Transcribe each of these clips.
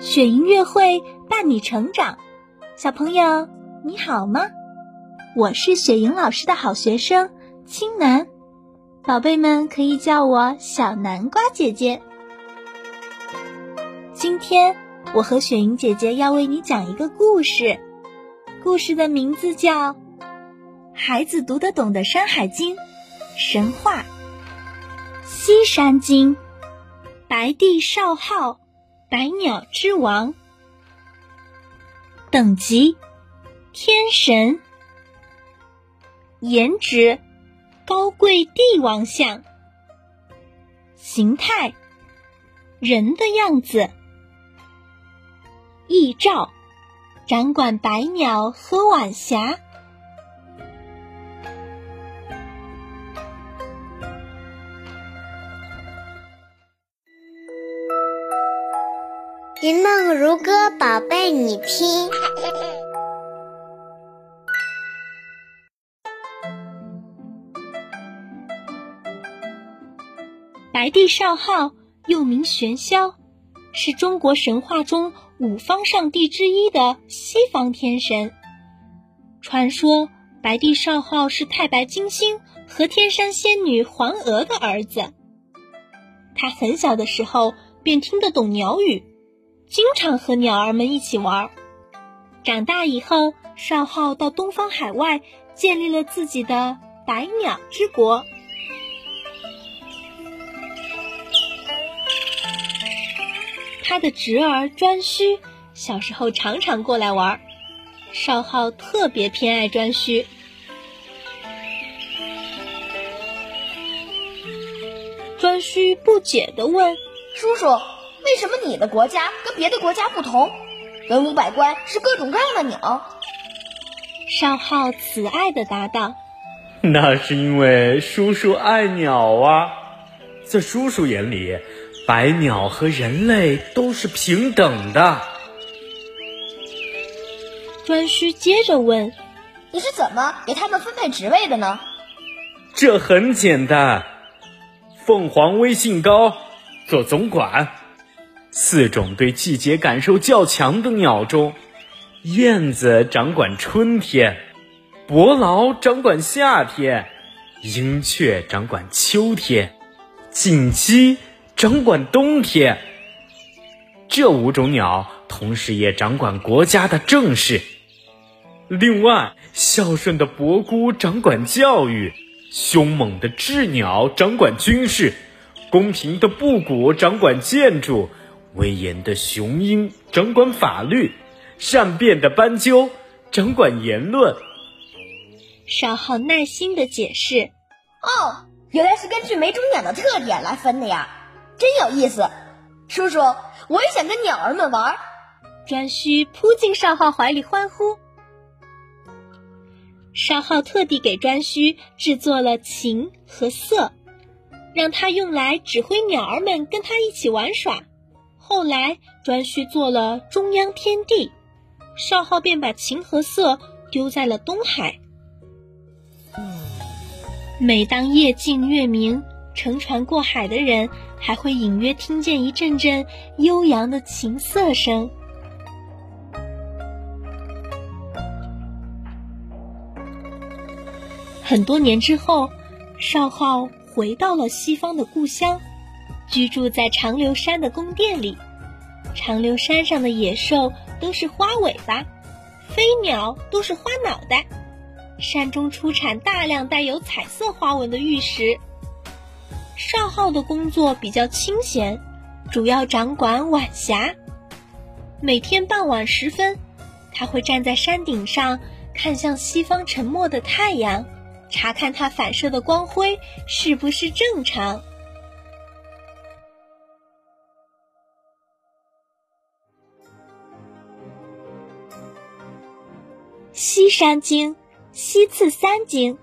雪音乐会伴你成长，小朋友你好吗？我是雪莹老师的好学生青南，宝贝们可以叫我小南瓜姐姐。今天我和雪莹姐姐要为你讲一个故事，故事的名字叫《孩子读得懂的山海经》神话。西山经，白帝少昊，百鸟之王，等级天神。颜值高贵帝王相，形态人的样子，翼照掌管百鸟和晚霞。云梦如歌，宝贝，你听。白帝少昊又名玄霄，是中国神话中五方上帝之一的西方天神。传说白帝少昊是太白金星和天山仙女黄娥的儿子。他很小的时候便听得懂鸟语，经常和鸟儿们一起玩。长大以后，少昊到东方海外建立了自己的百鸟之国。他的侄儿颛顼小时候常常过来玩，少昊特别偏爱颛顼。颛顼不解地问：“叔叔，为什么你的国家跟别的国家不同？文武百官是各种各样的鸟。”少昊慈爱的答道：“那是因为叔叔爱鸟啊，在叔叔眼里。”百鸟和人类都是平等的。颛顼接着问：“你是怎么给他们分配职位的呢？”这很简单，凤凰威信高，做总管。四种对季节感受较强的鸟中，燕子掌管春天，伯劳掌管夏天，鹰雀掌管秋天，锦鸡。掌管冬天，这五种鸟同时也掌管国家的政事。另外，孝顺的伯姑掌管教育，凶猛的鸷鸟掌管军事，公平的布谷掌管建筑，威严的雄鹰掌管法律，善变的斑鸠掌管言论。少昊耐心的解释：“哦，原来是根据每种鸟的特点来分的呀。”真有意思，叔叔，我也想跟鸟儿们玩。颛顼扑进少昊怀里欢呼。少昊特地给颛顼制作了琴和瑟，让他用来指挥鸟儿们跟他一起玩耍。后来，颛顼做了中央天帝，少昊便把琴和瑟丢在了东海。每当夜静月明。乘船过海的人还会隐约听见一阵阵悠扬的琴瑟声。很多年之后，少昊回到了西方的故乡，居住在长留山的宫殿里。长留山上的野兽都是花尾巴，飞鸟都是花脑袋，山中出产大量带有彩色花纹的玉石。少昊的工作比较清闲，主要掌管晚霞。每天傍晚时分，他会站在山顶上，看向西方沉没的太阳，查看它反射的光辉是不是正常。西山经，西次三经，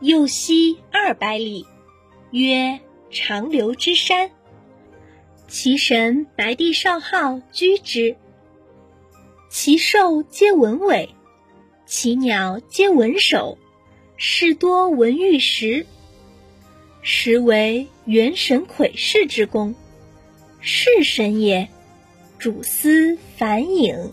右西二百里。曰长留之山，其神白帝少昊居之。其兽皆文尾，其鸟皆文首，是多文玉石。实为元神窺视之功，是神也，主司反影。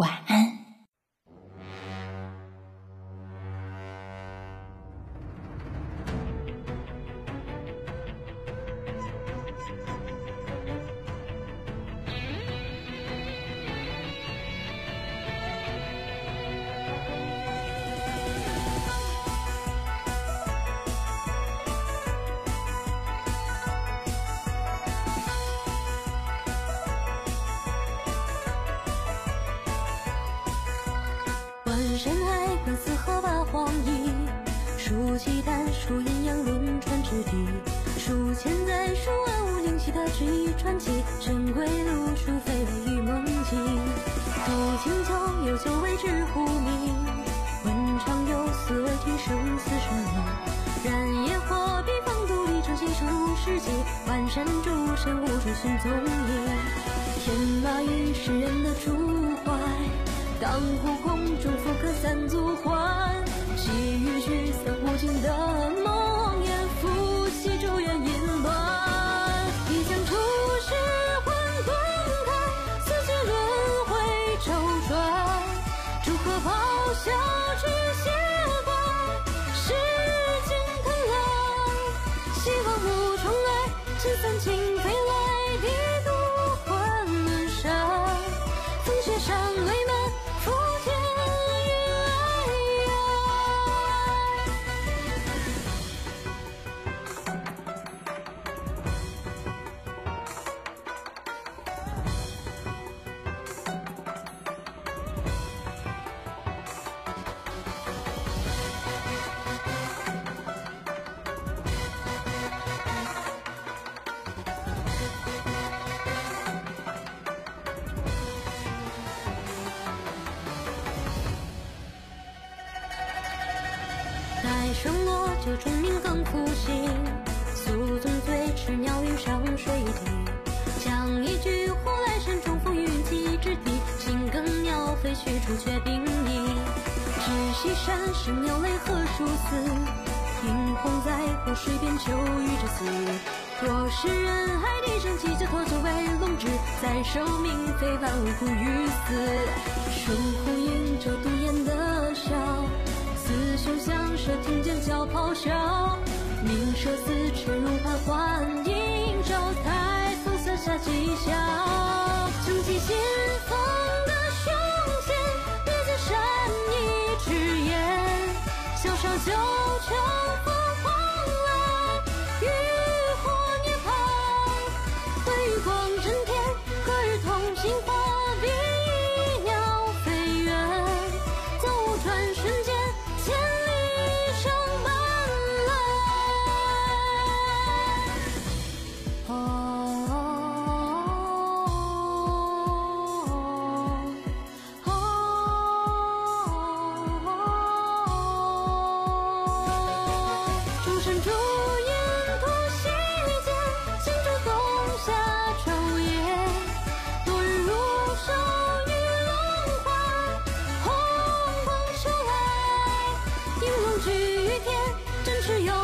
晚安。山海观四合八荒夷，数奇丹，数阴阳轮转之地，数千载，数万物灵气的之一传奇，珍贵路数飞雷与梦境，古今旧有久为之呼名，问长有思而听生死生命，燃野火笔锋独立成形成世纪，万山诸神无处寻踪影，天马与世人的主怀。当湖空中承诺就证明更苦心。宿醉醉痴鸟欲上水滴，讲一句呼来山重逢云起之地，青更鸟飞去处却冰翳。知溪山是鸟类何殊死？萤红在湖水边秋雨之死。若是人海里声起，就托作为龙志，在受命非万物枯与死。春枯影，旧独。响，说听见叫咆哮。鸣蛇四翅怒盘换银照。抬，从伞下吉祥。撑起信封的胸前，别再善意之言，向上就。只有。